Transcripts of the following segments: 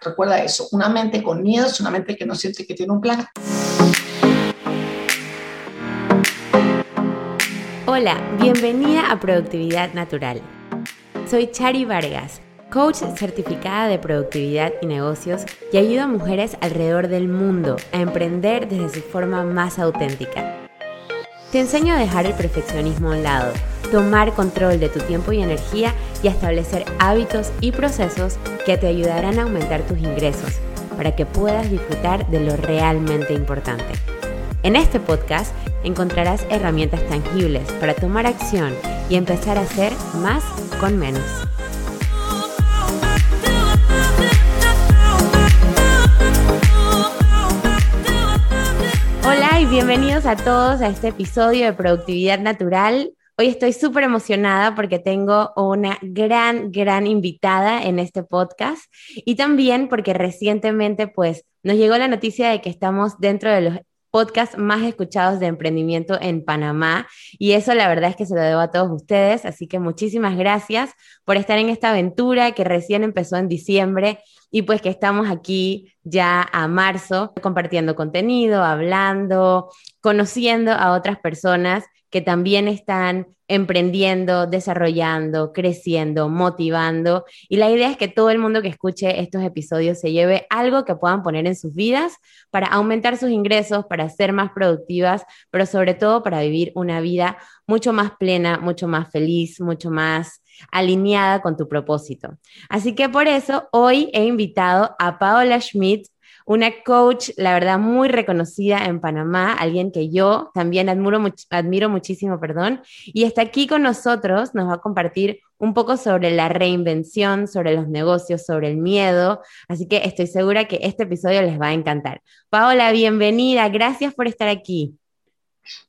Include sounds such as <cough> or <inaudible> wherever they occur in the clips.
Recuerda eso, una mente con miedo es una mente que no siente que tiene un plan. Hola, bienvenida a Productividad Natural. Soy Chari Vargas, coach certificada de productividad y negocios y ayudo a mujeres alrededor del mundo a emprender desde su forma más auténtica. Te enseño a dejar el perfeccionismo a un lado, tomar control de tu tiempo y energía y a establecer hábitos y procesos que te ayudarán a aumentar tus ingresos para que puedas disfrutar de lo realmente importante. En este podcast encontrarás herramientas tangibles para tomar acción y empezar a hacer más con menos. Y bienvenidos a todos a este episodio de Productividad Natural. Hoy estoy súper emocionada porque tengo una gran, gran invitada en este podcast y también porque recientemente pues nos llegó la noticia de que estamos dentro de los podcasts más escuchados de emprendimiento en Panamá. Y eso la verdad es que se lo debo a todos ustedes, así que muchísimas gracias por estar en esta aventura que recién empezó en diciembre y pues que estamos aquí ya a marzo compartiendo contenido, hablando, conociendo a otras personas que también están emprendiendo, desarrollando, creciendo, motivando. Y la idea es que todo el mundo que escuche estos episodios se lleve algo que puedan poner en sus vidas para aumentar sus ingresos, para ser más productivas, pero sobre todo para vivir una vida mucho más plena, mucho más feliz, mucho más alineada con tu propósito. Así que por eso hoy he invitado a Paola Schmidt, una coach, la verdad, muy reconocida en Panamá, alguien que yo también admiro, admiro muchísimo, perdón, y está aquí con nosotros, nos va a compartir un poco sobre la reinvención, sobre los negocios, sobre el miedo, así que estoy segura que este episodio les va a encantar. Paola, bienvenida, gracias por estar aquí.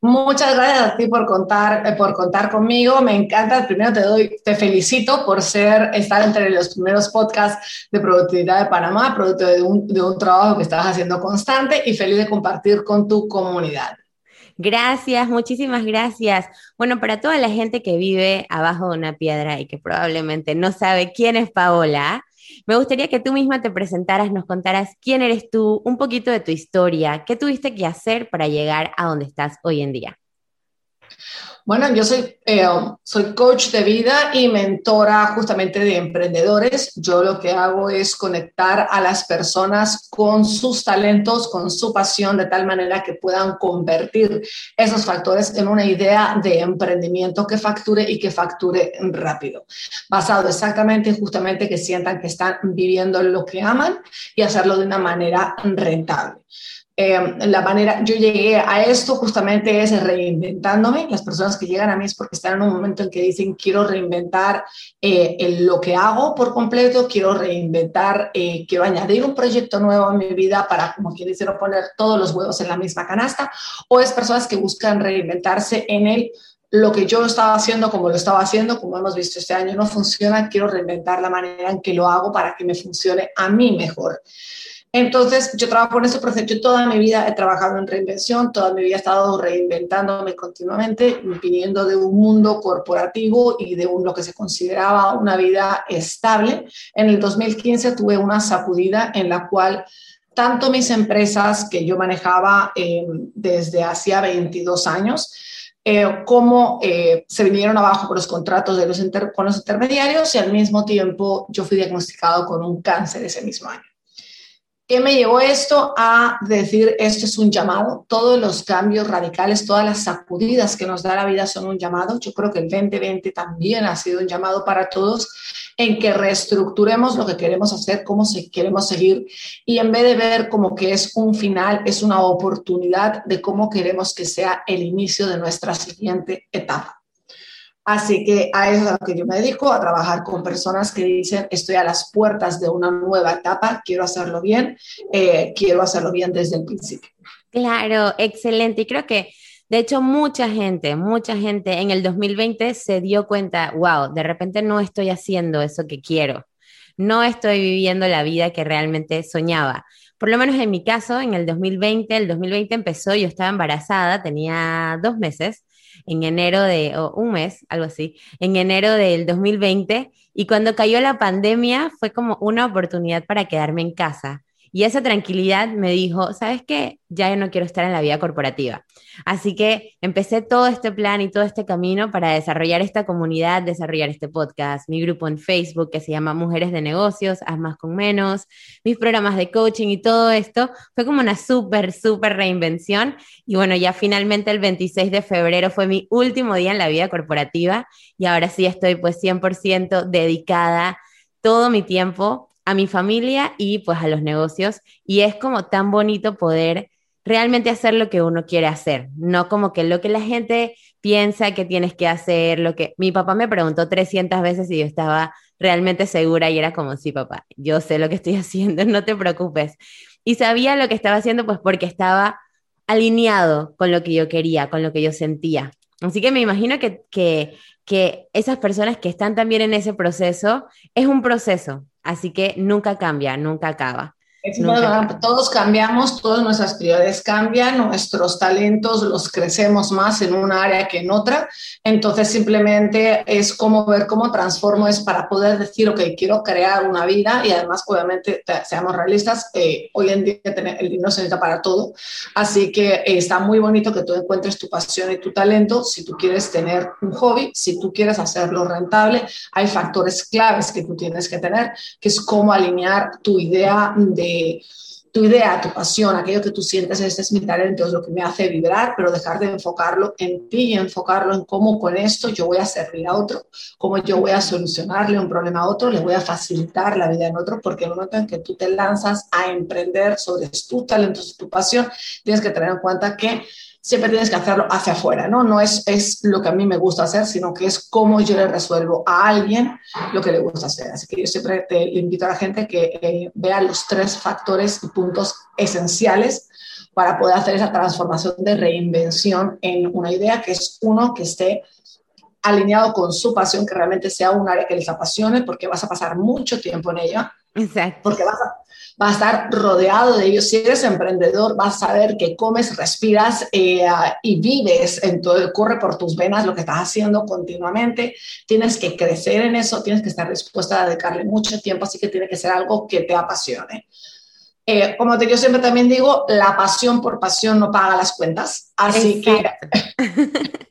Muchas gracias a ti por contar, eh, por contar conmigo. Me encanta. Primero te doy, te felicito por ser, estar entre los primeros podcasts de productividad de Panamá, producto de un, de un trabajo que estás haciendo constante y feliz de compartir con tu comunidad. Gracias, muchísimas gracias. Bueno, para toda la gente que vive abajo de una piedra y que probablemente no sabe quién es Paola, me gustaría que tú misma te presentaras, nos contaras quién eres tú, un poquito de tu historia, qué tuviste que hacer para llegar a donde estás hoy en día. Bueno, yo soy, eh, soy coach de vida y mentora justamente de emprendedores. Yo lo que hago es conectar a las personas con sus talentos, con su pasión, de tal manera que puedan convertir esos factores en una idea de emprendimiento que facture y que facture rápido. Basado exactamente, justamente que sientan que están viviendo lo que aman y hacerlo de una manera rentable. Em, la manera, yo llegué a esto justamente es reinventándome. Las personas que llegan a mí es porque están en un momento en que dicen quiero reinventar eh, lo que hago por completo, quiero reinventar, eh, quiero añadir un proyecto nuevo en mi vida para, como quien dice, no poner todos los huevos en la misma canasta. O es personas que buscan reinventarse en el lo que yo estaba haciendo como lo estaba haciendo, como hemos visto este año no funciona, quiero reinventar la manera en que lo hago para que me funcione a mí mejor. Entonces, yo trabajo en ese proceso. Yo toda mi vida he trabajado en reinvención, toda mi vida he estado reinventándome continuamente, viniendo de un mundo corporativo y de un, lo que se consideraba una vida estable. En el 2015 tuve una sacudida en la cual tanto mis empresas que yo manejaba eh, desde hacía 22 años, eh, como eh, se vinieron abajo por los contratos de los con los intermediarios y al mismo tiempo yo fui diagnosticado con un cáncer ese mismo año. ¿Qué me llevó esto a decir esto es un llamado? Todos los cambios radicales, todas las sacudidas que nos da la vida son un llamado. Yo creo que el 2020 también ha sido un llamado para todos en que reestructuremos lo que queremos hacer, cómo se, queremos seguir y en vez de ver como que es un final, es una oportunidad de cómo queremos que sea el inicio de nuestra siguiente etapa. Así que a eso es a lo que yo me dedico, a trabajar con personas que dicen, estoy a las puertas de una nueva etapa, quiero hacerlo bien, eh, quiero hacerlo bien desde el principio. Claro, excelente. Y creo que, de hecho, mucha gente, mucha gente en el 2020 se dio cuenta, wow, de repente no estoy haciendo eso que quiero, no estoy viviendo la vida que realmente soñaba. Por lo menos en mi caso, en el 2020, el 2020 empezó, yo estaba embarazada, tenía dos meses en enero de, o un mes, algo así, en enero del 2020. Y cuando cayó la pandemia fue como una oportunidad para quedarme en casa. Y esa tranquilidad me dijo, ¿sabes qué? Ya yo no quiero estar en la vida corporativa. Así que empecé todo este plan y todo este camino para desarrollar esta comunidad, desarrollar este podcast, mi grupo en Facebook que se llama Mujeres de Negocios, Haz más con menos, mis programas de coaching y todo esto. Fue como una súper, súper reinvención. Y bueno, ya finalmente el 26 de febrero fue mi último día en la vida corporativa y ahora sí estoy pues 100% dedicada todo mi tiempo a mi familia y pues a los negocios. Y es como tan bonito poder realmente hacer lo que uno quiere hacer, no como que lo que la gente piensa que tienes que hacer, lo que mi papá me preguntó 300 veces y yo estaba realmente segura y era como, sí, papá, yo sé lo que estoy <laughs> haciendo, no te preocupes. Y sabía lo que estaba haciendo pues porque estaba alineado con lo que yo quería, con lo que yo sentía. Así que me imagino que, que, que esas personas que están también en ese proceso, es un proceso, Así que nunca cambia, nunca acaba. Todos cambiamos, todas nuestras prioridades cambian, nuestros talentos los crecemos más en una área que en otra. Entonces simplemente es como ver cómo transformo es para poder decir, ok, quiero crear una vida y además obviamente seamos realistas, eh, hoy en día el dinero se necesita para todo. Así que eh, está muy bonito que tú encuentres tu pasión y tu talento. Si tú quieres tener un hobby, si tú quieres hacerlo rentable, hay factores claves que tú tienes que tener, que es cómo alinear tu idea de tu idea, tu pasión, aquello que tú sientes, este es mi talento, es lo que me hace vibrar, pero dejar de enfocarlo en ti y enfocarlo en cómo con esto yo voy a servir a otro, cómo yo voy a solucionarle un problema a otro, le voy a facilitar la vida en otro, porque en el momento en que tú te lanzas a emprender sobre tus talentos, tu pasión, tienes que tener en cuenta que siempre tienes que hacerlo hacia afuera, ¿no? No es, es lo que a mí me gusta hacer, sino que es cómo yo le resuelvo a alguien lo que le gusta hacer. Así que yo siempre te invito a la gente que eh, vea los tres factores y puntos esenciales para poder hacer esa transformación de reinvención en una idea que es uno que esté alineado con su pasión, que realmente sea un área que les apasione, porque vas a pasar mucho tiempo en ella. Exacto. Porque vas a, vas a estar rodeado de ellos. Si eres emprendedor, vas a saber que comes, respiras eh, y vives, en todo, corre por tus venas lo que estás haciendo continuamente. Tienes que crecer en eso, tienes que estar dispuesta a dedicarle mucho tiempo, así que tiene que ser algo que te apasione. Eh, como te, yo siempre también digo, la pasión por pasión no paga las cuentas. Así que <laughs>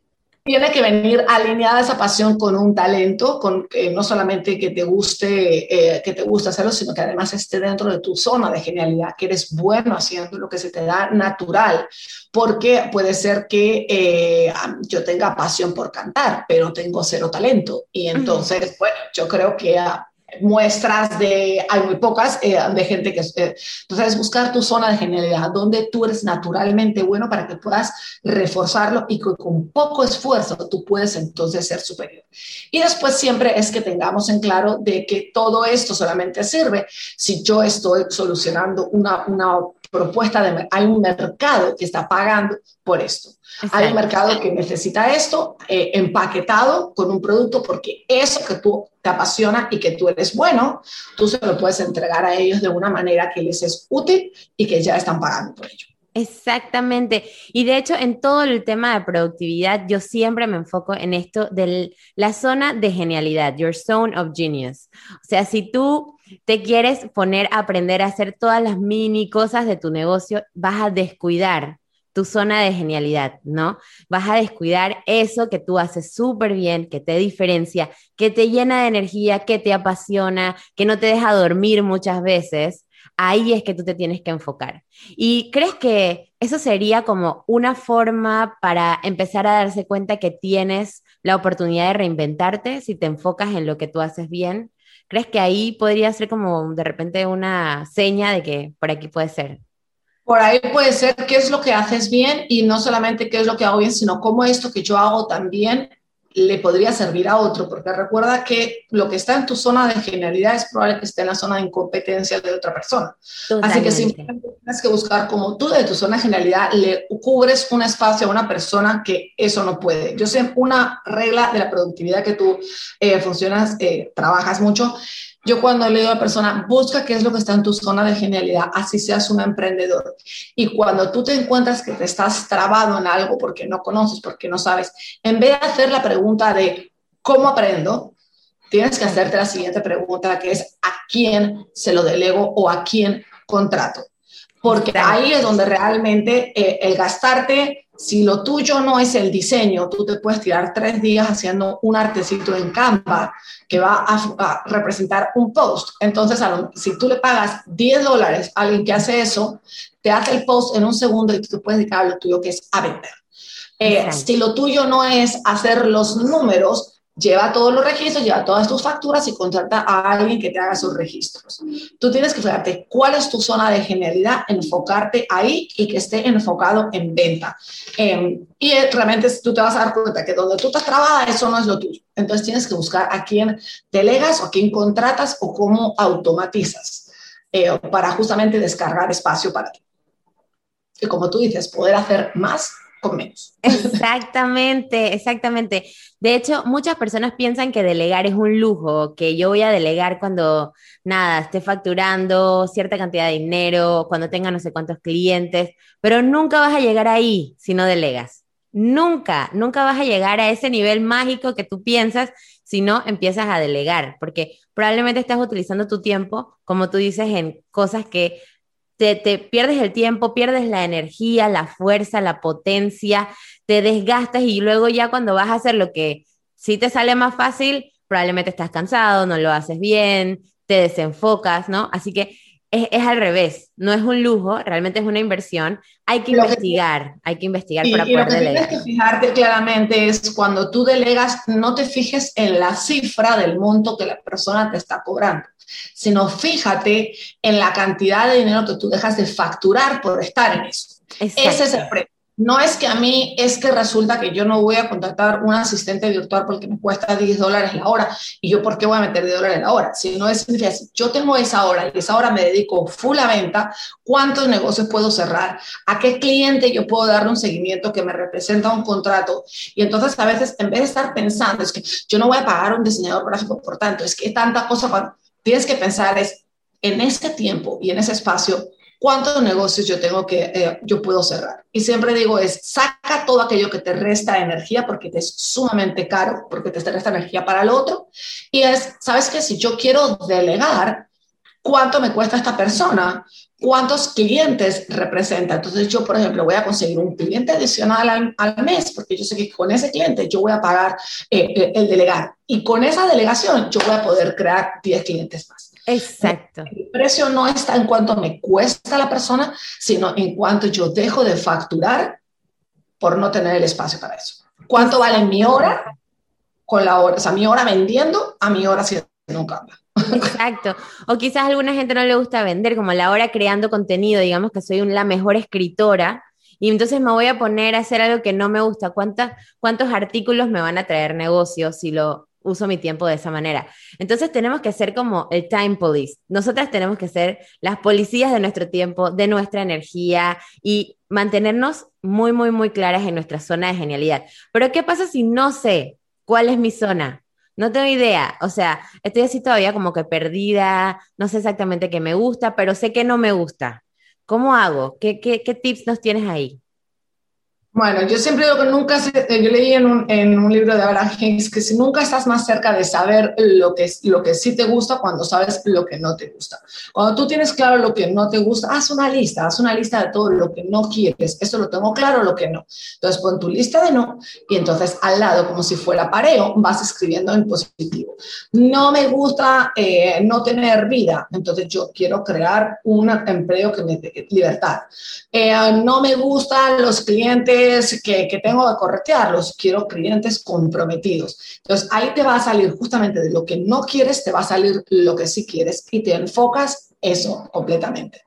tiene que venir alineada esa pasión con un talento, con eh, no solamente que te guste, eh, que te guste hacerlo, sino que además esté dentro de tu zona de genialidad, que eres bueno haciendo lo que se te da natural, porque puede ser que eh, yo tenga pasión por cantar, pero tengo cero talento. Y entonces, bueno, yo creo que muestras de, hay muy pocas, eh, de gente que, eh, entonces buscar tu zona de genialidad, donde tú eres naturalmente bueno para que puedas reforzarlo y que con poco esfuerzo tú puedes entonces ser superior. Y después siempre es que tengamos en claro de que todo esto solamente sirve si yo estoy solucionando una, una propuesta de, hay un mercado que está pagando por esto. Hay un mercado que necesita esto eh, empaquetado con un producto porque eso que tú te apasiona y que tú eres bueno, tú se lo puedes entregar a ellos de una manera que les es útil y que ya están pagando por ello. Exactamente. Y de hecho, en todo el tema de productividad, yo siempre me enfoco en esto de la zona de genialidad, your zone of genius. O sea, si tú te quieres poner a aprender a hacer todas las mini cosas de tu negocio, vas a descuidar tu zona de genialidad, ¿no? Vas a descuidar eso que tú haces súper bien, que te diferencia, que te llena de energía, que te apasiona, que no te deja dormir muchas veces. Ahí es que tú te tienes que enfocar. ¿Y crees que eso sería como una forma para empezar a darse cuenta que tienes la oportunidad de reinventarte si te enfocas en lo que tú haces bien? ¿Crees que ahí podría ser como de repente una seña de que por aquí puede ser? Por ahí puede ser qué es lo que haces bien y no solamente qué es lo que hago bien, sino cómo esto que yo hago también le podría servir a otro, porque recuerda que lo que está en tu zona de genialidad es probable que esté en la zona de incompetencia de otra persona. Así que simplemente tienes que buscar como tú de tu zona de genialidad le cubres un espacio a una persona que eso no puede. Yo sé una regla de la productividad que tú eh, funcionas, eh, trabajas mucho, Yo cuando le digo a la persona, busca qué es lo que está en tu zona de genialidad, así seas un emprendedor. Y cuando tú te encuentras que te estás trabado en algo porque no conoces, porque no sabes, en vez de hacer la pregunta de ¿cómo aprendo? Tienes que hacerte la siguiente pregunta, que es ¿a quién se lo delego o a quién contrato? Porque ahí es donde realmente eh, el gastarte si lo tuyo no es el diseño, tú te puedes tirar tres días haciendo un artecito en Canva que va a, representar un post. Entonces, si tú le pagas 10 dólares a alguien que hace eso, te hace el post en un segundo y tú puedes dedicar a lo tuyo que es a vender. Eh, si lo tuyo no es hacer los números, lleva todos los registros, lleva todas tus facturas y contrata a alguien que te haga sus registros. Tú tienes que fijarte cuál es tu zona de genialidad, enfocarte ahí y que esté enfocado en venta. Em, y realmente tú te vas a dar cuenta que donde tú estás trabada, eso no es lo tuyo. Entonces tienes que buscar a quién delegas o a quién contratas o cómo automatizas eh, para justamente descargar espacio para ti. Y como tú dices, poder hacer más con menos. Exactamente, exactamente. De hecho, muchas personas piensan que delegar es un lujo, que yo voy a delegar cuando, nada, esté facturando cierta cantidad de dinero, cuando tenga no sé cuántos clientes, pero nunca vas a llegar ahí si no delegas. Nunca, nunca vas a llegar a ese nivel mágico que tú piensas si no empiezas a delegar, porque probablemente estás utilizando tu tiempo, como tú dices, en cosas que te, pierdes el tiempo, pierdes la energía, la fuerza, la potencia, te desgastas y luego ya cuando vas a hacer lo que sí te sale más fácil, probablemente estás cansado, no lo haces bien, te desenfocas, ¿no? Así que es, al revés, no es un lujo, realmente es una inversión. Hay que investigar, hay que investigar para poder lo que delegar. Tienes que fijarte claramente es cuando tú delegas, no te fijes en la cifra del monto que la persona te está cobrando sino fíjate en la cantidad de dinero que tú dejas de facturar por estar en eso. Ese es el precio. No es que a mí, es que resulta que yo no voy a contratar un asistente virtual porque me cuesta 10 dólares la hora y yo por qué voy a meter 10 dólares la hora. Si no es, yo tengo esa hora y esa hora me dedico full a venta, ¿cuántos negocios puedo cerrar? ¿A qué cliente yo puedo darle un seguimiento que me representa un contrato? Y entonces a veces en vez de estar pensando, es que yo no voy a pagar un diseñador gráfico por tanto, es que tanta cosa, tienes que pensar es en este tiempo y en ese espacio, cuántos negocios yo tengo que, eh, yo puedo cerrar. Y siempre digo es, saca todo aquello que te resta energía porque te es sumamente caro, porque te resta energía para el otro. Y es, ¿sabes qué? Si yo quiero delegar, ¿cuánto me cuesta esta persona? ¿Cuántos clientes representa? Entonces yo, por ejemplo, voy a conseguir un cliente adicional al, mes porque yo sé que con ese cliente yo voy a pagar eh, eh, el delegar. Y con esa delegación yo voy a poder crear 10 clientes más. Exacto. El precio no está en cuánto me cuesta la persona, sino en cuánto yo dejo de facturar por no tener el espacio para eso. ¿Cuánto vale mi hora con la hora? O sea, mi hora vendiendo a mi hora haciendo un cambio. Exacto. O quizás alguna gente no le gusta vender, como la hora creando contenido, digamos que soy la mejor escritora, y entonces me voy a poner a hacer algo que no me gusta. ¿Cuántos artículos me van a traer negocios si lo uso mi tiempo de esa manera. Entonces tenemos que ser como el time police. Nosotras tenemos que ser las policías de nuestro tiempo, de nuestra energía y mantenernos muy, muy, muy claras en nuestra zona de genialidad. Pero ¿qué pasa si no sé cuál es mi zona? No tengo idea, o sea, estoy así todavía como que perdida, no sé exactamente qué me gusta, pero sé que no me gusta. ¿Cómo hago? ¿Qué, qué, qué tips nos tienes ahí? Bueno, yo siempre digo que nunca, se, eh, yo leí en un, en un, libro de Abraham Hicks que si nunca estás más cerca de saber lo que, lo que sí te gusta cuando sabes lo que no te gusta. Cuando tú tienes claro lo que no te gusta, haz una lista, haz una lista de todo lo que no quieres. Esto lo tengo claro, lo que no. Entonces pon tu lista de no y entonces al lado, como si fuera pareo, vas escribiendo en positivo. No me gusta eh, no tener vida, entonces yo quiero crear un empleo que me dé libertad. Eh, no me gustan los clientes que, tengo que corretearlos, quiero clientes comprometidos. Entonces ahí te va a salir justamente de lo que no quieres, te va a salir lo que sí quieres y te enfocas eso completamente.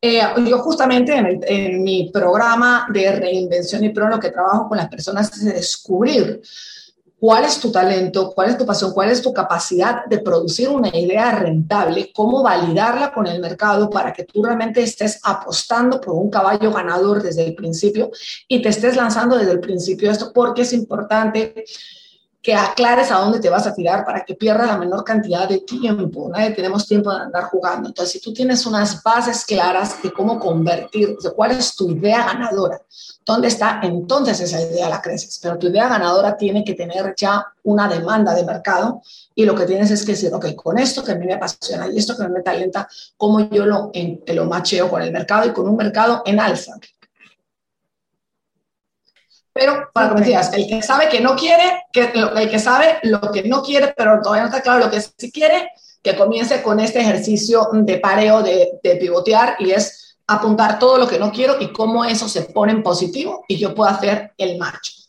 Eh, yo justamente en, en, mi programa de reinvención y pro lo que trabajo con las personas es descubrir cuál es tu talento, cuál es tu pasión, cuál es tu capacidad de producir una idea rentable, cómo validarla con el mercado para que tú realmente estés apostando por un caballo ganador desde el principio y te estés lanzando desde el principio esto porque es importante que aclares a dónde te vas a tirar para que pierdas la menor cantidad de tiempo. Nadie tenemos tiempo de andar jugando. Entonces, si tú tienes unas bases claras de cómo convertir, de cuál es tu idea ganadora, dónde está, entonces esa idea la creces. Pero tu idea ganadora tiene que tener ya una demanda de mercado y lo que tienes es que decir, ok, con esto que a mí me apasiona y esto que me talenta, cómo yo lo, en, lo macheo con el mercado y con un mercado en alza. Pero para que me digas, el que sabe que no quiere, que, el que sabe lo que no quiere, pero todavía no está claro lo que sí quiere, que comience con este ejercicio de pareo, de, de pivotear y es apuntar todo lo que no quiero y cómo eso se pone en positivo y yo puedo hacer el match.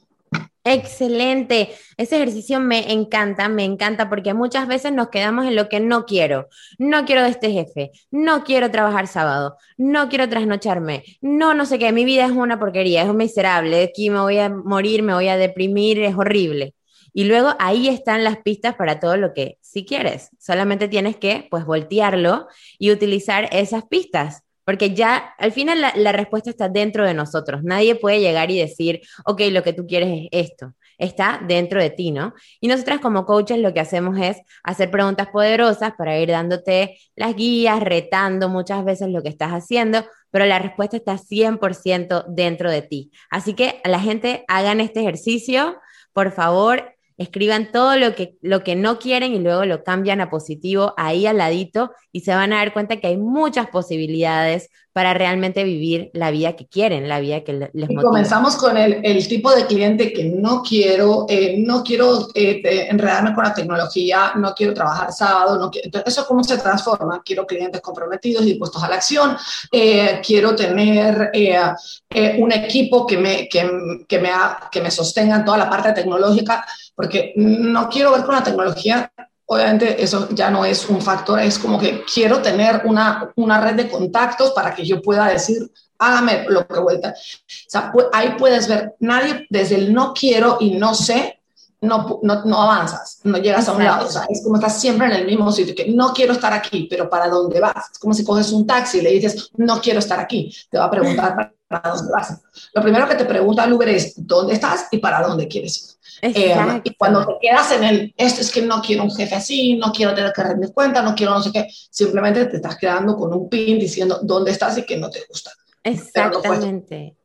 Excelente. Ese ejercicio me encanta, me encanta porque muchas veces nos quedamos en lo que no quiero. No quiero de este jefe, no quiero trabajar sábado, no quiero trasnocharme, no, no sé qué, mi vida es una porquería, es miserable, aquí me voy a morir, me voy a deprimir, es horrible. Y luego ahí están las pistas para todo lo que si quieres. Solamente tienes que pues voltearlo y utilizar esas pistas porque ya al final la, respuesta está dentro de nosotros. Nadie puede llegar y decir, ok, lo que tú quieres es esto. Está dentro de ti, ¿no? Y nosotras como coaches lo que hacemos es hacer preguntas poderosas para ir dándote las guías, retando muchas veces lo que estás haciendo, pero la respuesta está 100% dentro de ti. Así que a la gente hagan este ejercicio, por favor, escriban todo lo que, lo que no quieren y luego lo cambian a positivo ahí al ladito y se van a dar cuenta que hay muchas posibilidades para realmente vivir la vida que quieren, la vida que les motiva. Y comenzamos con el, el, tipo de cliente que no quiero, eh, no quiero eh, enredarme con la tecnología, no quiero trabajar sábado, no quiero, entonces eso cómo se transforma, quiero clientes comprometidos y dispuestos a la acción, eh, quiero tener un equipo que me, que, que, me, que me sostenga en toda la parte tecnológica, porque no quiero ver con la tecnología obviamente eso ya no es un factor, es como que quiero tener una, una red de contactos para que yo pueda decir, hágame lo que vuelta. O sea, ahí puedes ver, nadie desde el no quiero y no sé, no, no, no avanzas, no llegas a un lado. O sea, es como estás siempre en el mismo sitio, que no quiero estar aquí, pero ¿para dónde vas? Es como si coges un taxi y le dices, no quiero estar aquí. Te va a preguntar para dónde vas. Lo primero que te pregunta el Uber es, ¿dónde estás y para dónde quieres ir? Eh, y cuando te quedas en el, esto es que no quiero un jefe así, no quiero tener que rendir cuenta, no quiero no sé qué, simplemente te estás quedando con un pin diciendo dónde estás y que no te gusta. Exactamente.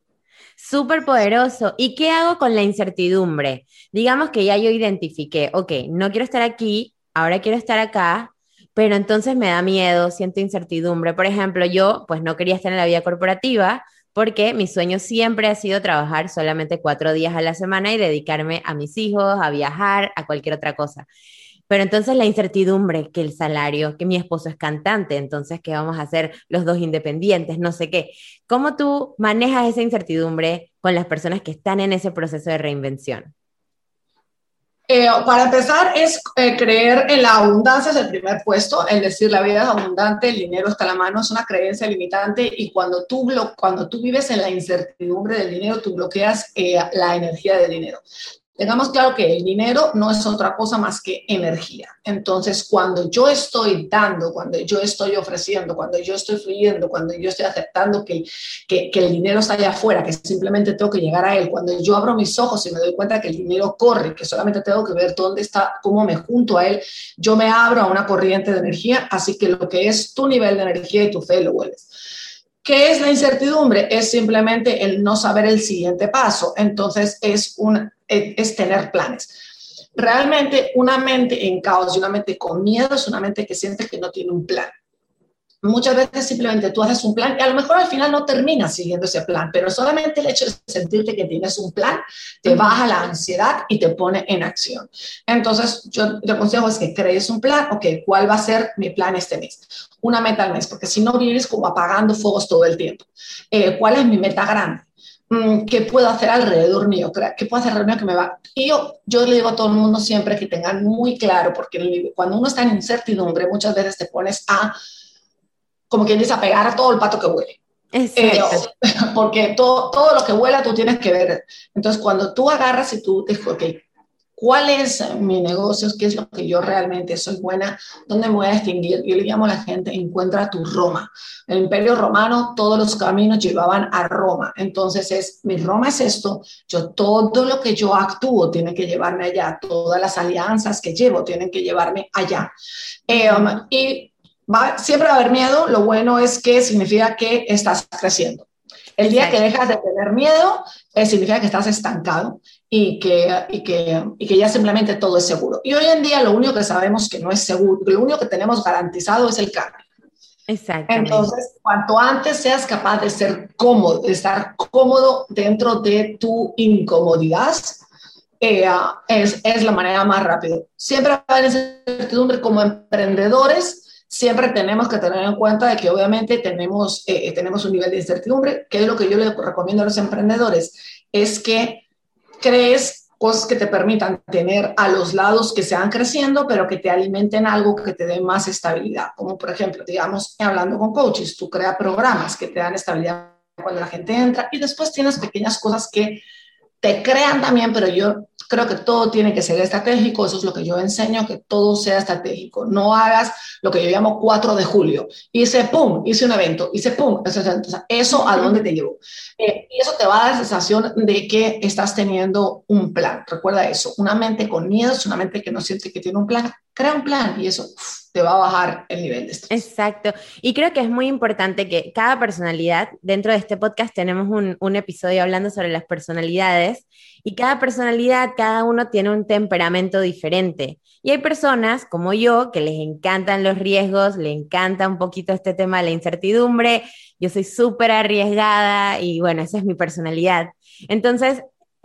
Súper poderoso. ¿Y qué hago con la incertidumbre? Digamos que ya yo identifiqué, ok, no quiero estar aquí, ahora quiero estar acá, pero entonces me da miedo, siento incertidumbre. Por ejemplo, yo pues no quería estar en la vida corporativa, porque mi sueño siempre ha sido trabajar solamente cuatro días a la semana y dedicarme a mis hijos, a viajar, a cualquier otra cosa. Pero entonces la incertidumbre, que el salario, que mi esposo es cantante, entonces que vamos a hacer los dos independientes, no sé qué. ¿Cómo tú manejas esa incertidumbre con las personas que están en ese proceso de reinvención? Eh, para empezar, es eh, creer en la abundancia, es el primer puesto, es decir, la vida es abundante, el dinero está a la mano, es una creencia limitante y cuando tú, cuando tú vives en la incertidumbre del dinero, tú bloqueas eh, la energía del dinero. Tengamos claro que el dinero no es otra cosa más que energía. Entonces, cuando yo estoy dando, cuando yo estoy ofreciendo, cuando yo estoy fluyendo, cuando yo estoy aceptando que, que, el dinero está allá afuera, que simplemente tengo que llegar a él, cuando yo abro mis ojos y me doy cuenta que el dinero corre, que solamente tengo que ver dónde está, cómo me junto a él, yo me abro a una corriente de energía, así que lo que es tu nivel de energía y tu fe lo vuelves. ¿Qué es la incertidumbre? Es simplemente el no saber el siguiente paso. Entonces, es un es tener planes. Realmente una mente en caos y una mente con miedo es una mente que siente que no tiene un plan. Muchas veces simplemente tú haces un plan y a lo mejor al final no terminas siguiendo ese plan, pero solamente el hecho de sentirte que tienes un plan te baja la ansiedad y te pone en acción. Entonces, yo te aconsejo es que crees un plan, ok, ¿cuál va a ser mi plan este mes? Una meta al mes, porque si no vienes como apagando fuegos todo el tiempo. Eh, ¿Cuál es mi meta grande? Mm, ¿qué puedo hacer alrededor mío? ¿Qué puedo hacer alrededor mío que me va? Y yo, yo le digo a todo el mundo siempre que tengan muy claro, porque cuando uno está en incertidumbre, muchas veces te pones a, como quien dice, a pegar a todo el pato que huele. Eh, <laughs> porque todo, todo lo que huela tú tienes que ver. Entonces, cuando tú agarras y tú dices, ok, cuál es mi negocio, qué es lo que yo realmente soy buena, dónde me voy a distinguir. Yo le llamo a la gente, encuentra tu Roma. El imperio romano, todos los caminos llevaban a Roma. Entonces es, mi Roma es esto, yo todo lo que yo actúo tiene que llevarme allá, todas las alianzas que llevo tienen que llevarme allá. Eh, um, y siempre va a haber miedo, lo bueno es que significa que estás creciendo. El día que dejas de tener miedo, eh, significa que estás estancado y que, y, que, y que ya simplemente todo es seguro. Y hoy en día lo único que sabemos que no es seguro, lo único que tenemos garantizado es el cambio. Exactamente. Entonces, cuanto antes seas capaz de ser cómodo, de estar cómodo dentro de tu incomodidad, eh, es, es, la manera más rápida. Siempre va a haber incertidumbre como emprendedores siempre tenemos que tener en cuenta de que obviamente tenemos, eh, tenemos un nivel de incertidumbre, que es lo que yo le recomiendo a los emprendedores, es que crees cosas que te permitan tener a los lados que sean creciendo, pero que te alimenten algo que te dé más estabilidad. Como por ejemplo, digamos, hablando con coaches, tú creas programas que te dan estabilidad cuando la gente entra y después tienes pequeñas cosas que te crean también, pero yo Creo que todo tiene que ser estratégico, eso es lo que yo enseño, que todo sea estratégico. No hagas lo que yo llamo 4 de julio. Hice pum, hice un evento, hice pum. Eso, a dónde te llevó. Eh, y eso te va a dar la sensación de que estás teniendo un plan. Recuerda eso, una mente con miedo es una mente que no siente que tiene un plan. Crea un plan y eso te va a bajar el nivel de estrés. Exacto. Y creo que es muy importante que cada personalidad, dentro de este podcast tenemos un, episodio hablando sobre las personalidades y cada personalidad, cada uno tiene un temperamento diferente. Y hay personas como yo que les encantan los riesgos, le encanta un poquito este tema de la incertidumbre. Yo soy súper arriesgada y bueno, esa es mi personalidad. Entonces,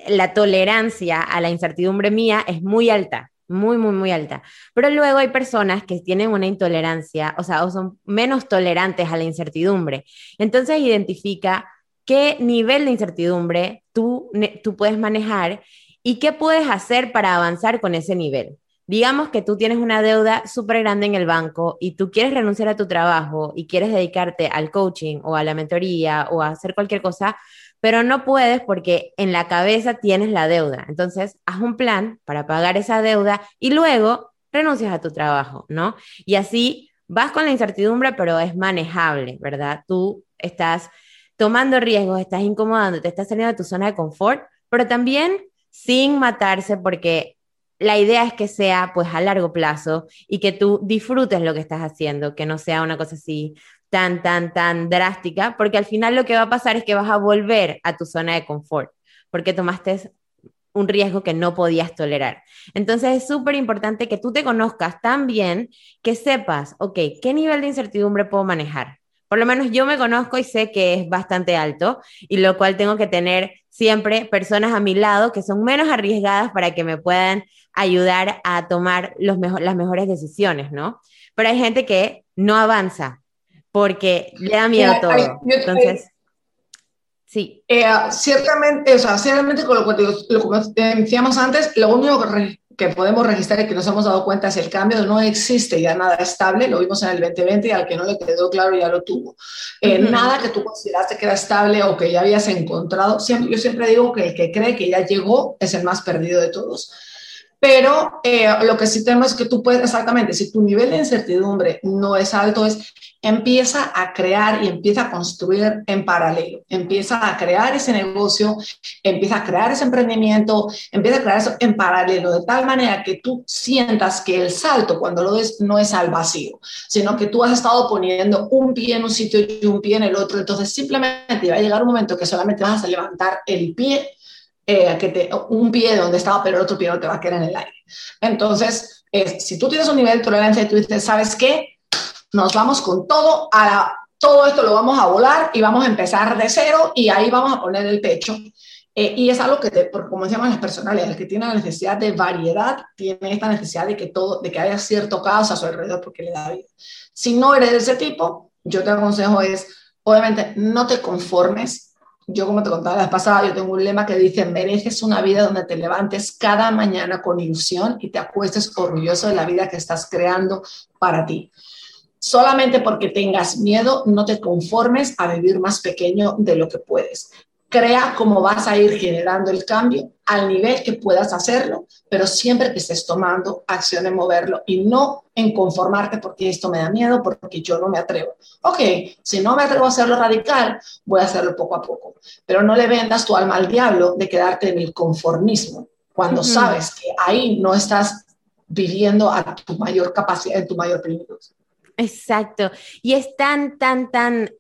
la tolerancia a la incertidumbre mía es muy alta muy, muy, muy alta. Pero luego hay personas que tienen una intolerancia, o sea, son menos tolerantes a la incertidumbre. Entonces identifica qué nivel de incertidumbre tú, tú puedes manejar y qué puedes hacer para avanzar con ese nivel. Digamos que tú tienes una deuda súper grande en el banco y tú quieres renunciar a tu trabajo y quieres dedicarte al coaching o a la mentoría o a hacer cualquier cosa, pero no puedes porque en la cabeza tienes la deuda. Entonces, haz un plan para pagar esa deuda y luego renuncias a tu trabajo, ¿no? Y así vas con la incertidumbre, pero es manejable, ¿verdad? Tú estás tomando riesgos, estás incomodando, te estás saliendo de tu zona de confort, pero también sin matarse porque la idea es que sea pues a largo plazo y que tú disfrutes lo que estás haciendo, que no sea una cosa así tan, tan, tan drástica, porque al final lo que va a pasar es que vas a volver a tu zona de confort, porque tomaste un riesgo que no podías tolerar. Entonces es súper importante que tú te conozcas tan bien que sepas, ok, ¿qué nivel de incertidumbre puedo manejar? Por lo menos yo me conozco y sé que es bastante alto, y lo cual tengo que tener siempre personas a mi lado que son menos arriesgadas para que me puedan ayudar a tomar los las mejores decisiones, ¿no? Pero hay gente que no avanza porque le da miedo todo. Entonces, sí. Eh, ciertamente, o sea, ciertamente con lo que, lo decíamos antes, lo único que, podemos registrar y que nos hemos dado cuenta es el cambio, no existe ya nada estable, lo vimos en el 2020 y al que no le quedó claro ya lo tuvo. Eh, nada que tú consideraste que era estable o que ya habías encontrado, siempre, yo siempre digo que el que cree que ya llegó es el más perdido de todos. Pero eh, lo que sí tenemos es que tú puedes, exactamente, si tu nivel de incertidumbre no es alto, es empieza a crear y empieza a construir en paralelo. Empieza a crear ese negocio, empieza a crear ese emprendimiento, empieza a crear eso en paralelo, de tal manera que tú sientas que el salto cuando lo des no es al vacío, sino que tú has estado poniendo un pie en un sitio y un pie en el otro. Entonces simplemente va a llegar un momento que solamente vas a levantar el pie eh, que te, un pie donde estaba, pero el otro pie no te va a quedar en el aire. Entonces, si tú tienes un nivel de tolerancia y tú dices, ¿sabes qué? Nos vamos con todo, a todo esto lo vamos a volar y vamos a empezar de cero y ahí vamos a poner el pecho. Eh, y es algo que, te, como decíamos las personales, el que tiene la necesidad de variedad, tiene esta necesidad de que, todo, de que haya cierto caos a su alrededor porque le da vida. Si no eres de ese tipo, yo te aconsejo es, obviamente, no te conformes, yo como te contaba la pasada, yo tengo un lema que dice, mereces una vida donde te levantes cada mañana con ilusión y te acuestes orgulloso de la vida que estás creando para ti. Solamente porque tengas miedo, no te conformes a vivir más pequeño de lo que puedes. Crea cómo vas a ir generando el cambio al nivel que puedas hacerlo, pero siempre que estés tomando acción en moverlo y no en conformarte porque esto me da miedo, porque yo no me atrevo. Ok, si no me atrevo a hacerlo radical, voy a hacerlo poco a poco, pero no le vendas tu alma al diablo de quedarte en el conformismo cuando sabes que ahí no estás viviendo a tu mayor capacidad, en tu mayor plenitud. Exacto. Y es tan, tan, tan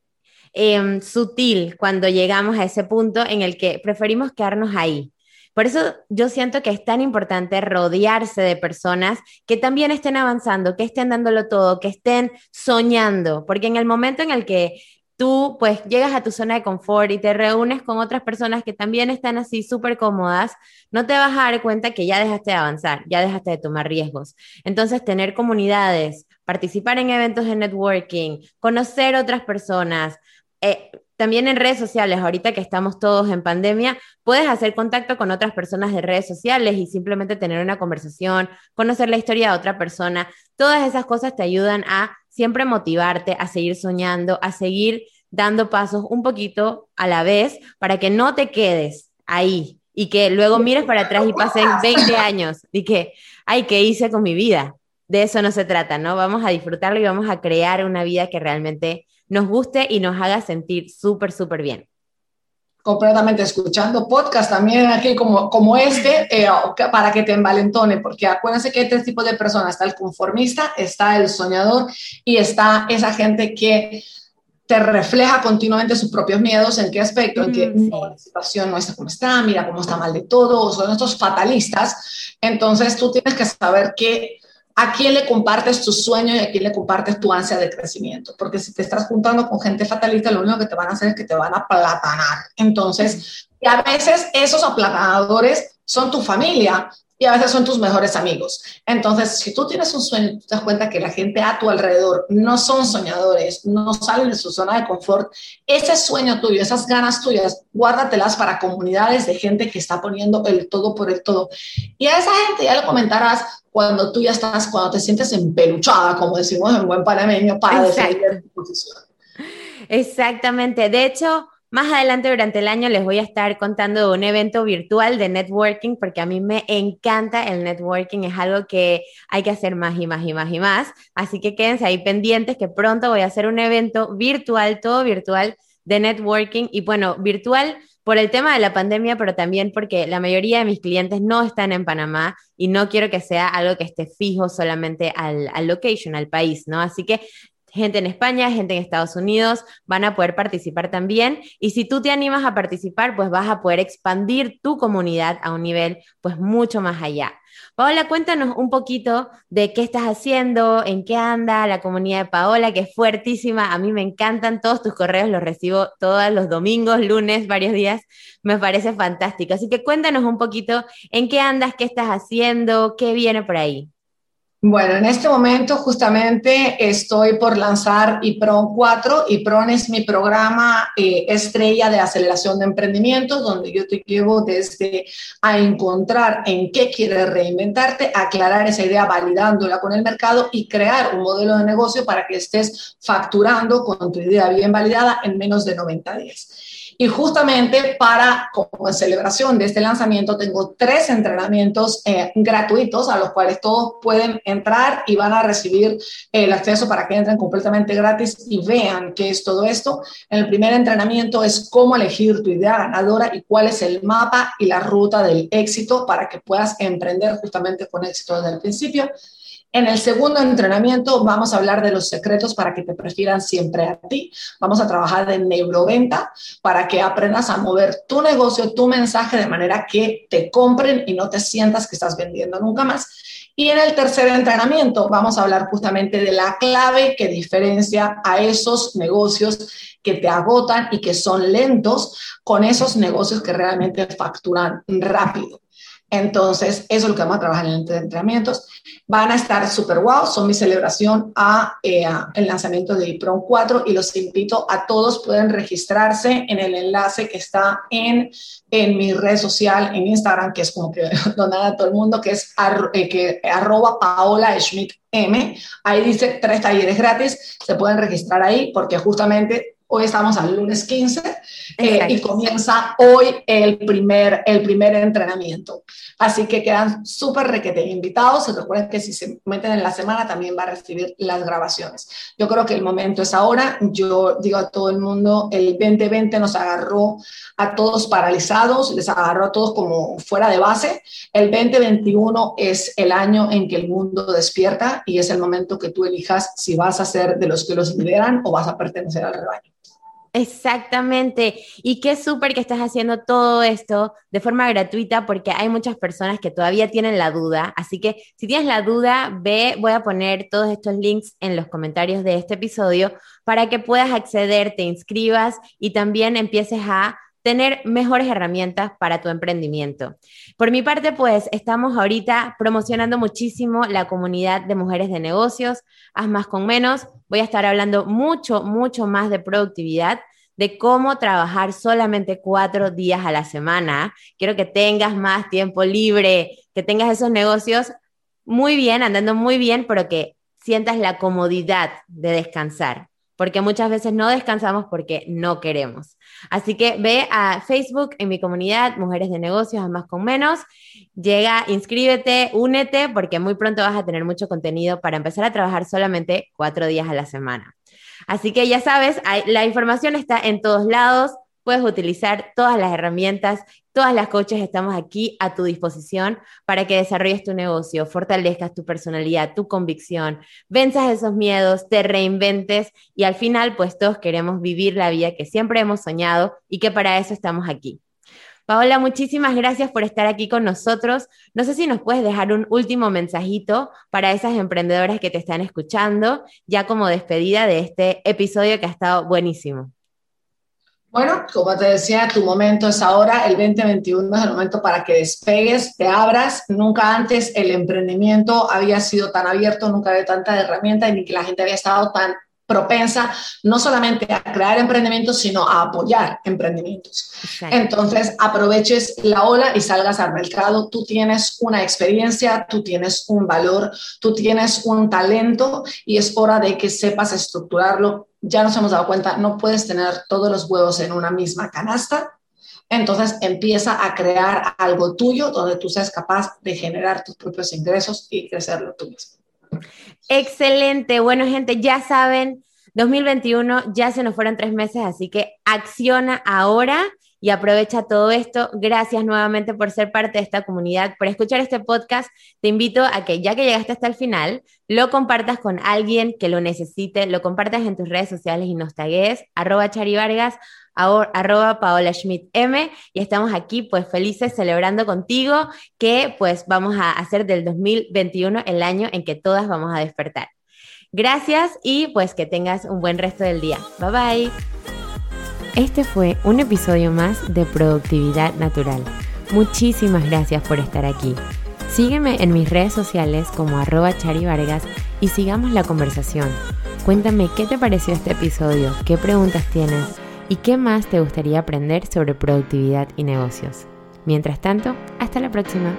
em, sutil cuando llegamos a ese punto en el que preferimos quedarnos ahí. Por eso yo siento que es tan importante rodearse de personas que también estén avanzando, que estén dándolo todo, que estén soñando, porque en el momento en el que tú pues llegas a tu zona de confort y te reúnes con otras personas que también están así súper cómodas, no te vas a dar cuenta que ya dejaste de avanzar, ya dejaste de tomar riesgos. Entonces, tener comunidades, participar en eventos de networking, conocer otras personas, eh, también en redes sociales, ahorita que estamos todos en pandemia, puedes hacer contacto con otras personas de redes sociales y simplemente tener una conversación, conocer la historia de otra persona. Todas esas cosas te ayudan a siempre motivarte, a seguir soñando, a seguir dando pasos un poquito a la vez para que no te quedes ahí y que luego mires para atrás y pasen 20 años y que, ay, ¿qué hice con mi vida? De eso no se trata, ¿no? Vamos a disfrutarlo y vamos a crear una vida que realmente nos guste y nos haga sentir súper, súper bien completamente escuchando podcast también aquí como, como este eh, para que te envalentone, porque acuérdense que hay tres tipos de personas, está el conformista, está el soñador y está esa gente que te refleja continuamente sus propios miedos, ¿en qué aspecto? En que mm, la situación no está como está, mira cómo está mal de todo, son estos fatalistas. Entonces tú tienes que saber que a quién le compartes tu sueño y a quién le compartes tu ansia de crecimiento. Porque si te estás juntando con gente fatalista, lo único que te van a hacer es que te van a platanar. Entonces, y a veces esos aplatanadores son tu familia, y a veces son tus mejores amigos. Entonces, si tú tienes un sueño, te das cuenta que la gente a tu alrededor no son soñadores, no salen de su zona de confort, ese sueño tuyo, esas ganas tuyas, guárdatelas para comunidades de gente que está poniendo el todo por el todo. Y a esa gente ya le comentarás cuando tú ya estás, cuando te sientes empeluchada, como decimos en buen panameño, para defender tu posición. Exactamente. De hecho, más adelante durante el año les voy a estar contando de un evento virtual de networking porque a mí me encanta el networking, es algo que hay que hacer más y más y más y más. Así que quédense ahí pendientes que pronto voy a hacer un evento virtual, todo virtual de networking y bueno, virtual por el tema de la pandemia, pero también porque la mayoría de mis clientes no están en Panamá y no quiero que sea algo que esté fijo solamente al, al location, al país, ¿no? Así que gente en España, gente en Estados Unidos, van a poder participar también. Y si tú te animas a participar, pues vas a poder expandir tu comunidad a un nivel pues mucho más allá. Paola, cuéntanos un poquito de qué estás haciendo, en qué anda la comunidad de Paola, que es fuertísima. A mí me encantan todos tus correos, los recibo todos los domingos, lunes, varios días. Me parece fantástico. Así que cuéntanos un poquito en qué andas, qué estás haciendo, qué viene por ahí. Bueno, en este momento justamente estoy por lanzar IPRON 4. IPRON es mi programa eh, estrella de aceleración de emprendimiento, donde yo te llevo desde a encontrar en qué quieres reinventarte, aclarar esa idea validándola con el mercado y crear un modelo de negocio para que estés facturando con tu idea bien validada en menos de 90 días. Y justamente para, como celebración de este lanzamiento, tengo tres entrenamientos eh, gratuitos a los cuales todos pueden entrar y van a recibir el acceso para que entren completamente gratis y vean qué es todo esto. El primer entrenamiento es cómo elegir tu idea ganadora y cuál es el mapa y la ruta del éxito para que puedas emprender justamente con éxito desde el principio. En el segundo entrenamiento vamos a hablar de los secretos para que te prefieran siempre a ti. Vamos a trabajar de neuroventa para que aprendas a mover tu negocio, tu mensaje de manera que te compren y no te sientas que estás vendiendo nunca más. Y en el tercer entrenamiento vamos a hablar justamente de la clave que diferencia a esos negocios que te agotan y que son lentos con esos negocios que realmente facturan rápido. Entonces, eso es lo que vamos a trabajar en el entrenamientos. Van a estar súper wow, son mi celebración a, eh, el lanzamiento de IPRON 4 y los invito a todos, pueden registrarse en el enlace que está en, en mi red social, en Instagram, que es como que <laughs> donde a todo el mundo, que es eh, que, arroba Paola Schmidt M. Ahí dice tres talleres gratis, se pueden registrar ahí porque justamente Hoy estamos al lunes 15 eh, y comienza hoy el primer, el primer entrenamiento. Así que quedan súper requete invitados. Recuerden que si se meten en la semana también va a recibir las grabaciones. Yo creo que el momento es ahora. Yo digo a todo el mundo, el 2020 nos agarró a todos paralizados, les agarró a todos como fuera de base. El 2021 es el año en que el mundo despierta y es el momento que tú elijas si vas a ser de los que los lideran o vas a pertenecer al rebaño. Exactamente. Y qué súper que estás haciendo todo esto de forma gratuita porque hay muchas personas que todavía tienen la duda. Así que si tienes la duda, ve, voy a poner todos estos links en los comentarios de este episodio para que puedas acceder, te inscribas y también empieces a tener mejores herramientas para tu emprendimiento. Por mi parte, pues estamos ahorita promocionando muchísimo la comunidad de mujeres de negocios, haz más con menos. Voy a estar hablando mucho, mucho más de productividad de cómo trabajar solamente cuatro días a la semana. Quiero que tengas más tiempo libre, que tengas esos negocios muy bien, andando muy bien, pero que sientas la comodidad de descansar porque muchas veces no descansamos porque no queremos. Así que ve a Facebook en mi comunidad, Mujeres de Negocios, a más con menos. Llega, inscríbete, únete, porque muy pronto vas a tener mucho contenido para empezar a trabajar solamente cuatro días a la semana. Así que ya sabes, la información está en todos lados. Puedes utilizar todas las herramientas Todas las coaches estamos aquí a tu disposición para que desarrolles tu negocio, fortalezcas tu personalidad, tu convicción, venzas esos miedos, te reinventes y al final pues todos queremos vivir la vida que siempre hemos soñado y que para eso estamos aquí. Paola, muchísimas gracias por estar aquí con nosotros. No sé si nos puedes dejar un último mensajito para esas emprendedoras que te están escuchando, ya como despedida de este episodio que ha estado buenísimo. Bueno, como te decía, tu momento es ahora, el 2021 es el momento para que despegues, te abras. Nunca antes el emprendimiento había sido tan abierto, nunca había tanta herramienta ni que la gente había estado tan propensa no solamente a crear emprendimientos, sino a apoyar emprendimientos. Entonces, aproveches la ola y salgas al mercado. Tú tienes una experiencia, tú tienes un valor, tú tienes un talento y es hora de que sepas estructurarlo. Ya nos hemos dado cuenta, no puedes tener todos los huevos en una misma canasta. Entonces empieza a crear algo tuyo donde tú seas capaz de generar tus propios ingresos y crecerlo tú mismo. Excelente. Bueno, gente, ya saben, 2021 ya se nos fueron tres meses, así que acciona ahora y aprovecha todo esto. Gracias nuevamente por ser parte de esta comunidad, por escuchar este podcast. Te invito a que ya que llegaste hasta el final, lo compartas con alguien que lo necesite, lo compartas en tus redes sociales y nos tagues, arroba Chari Vargas, arroba Paola Schmidt M y estamos aquí pues felices celebrando contigo que pues vamos a hacer del 2021 el año en que todas vamos a despertar. Gracias y pues que tengas un buen resto del día. Bye bye. Este fue un episodio más de Productividad Natural. Muchísimas gracias por estar aquí. Sígueme en mis redes sociales como arroba Chari Vargas y sigamos la conversación. Cuéntame qué te pareció este episodio, qué preguntas tienes y qué más te gustaría aprender sobre productividad y negocios. Mientras tanto, hasta la próxima.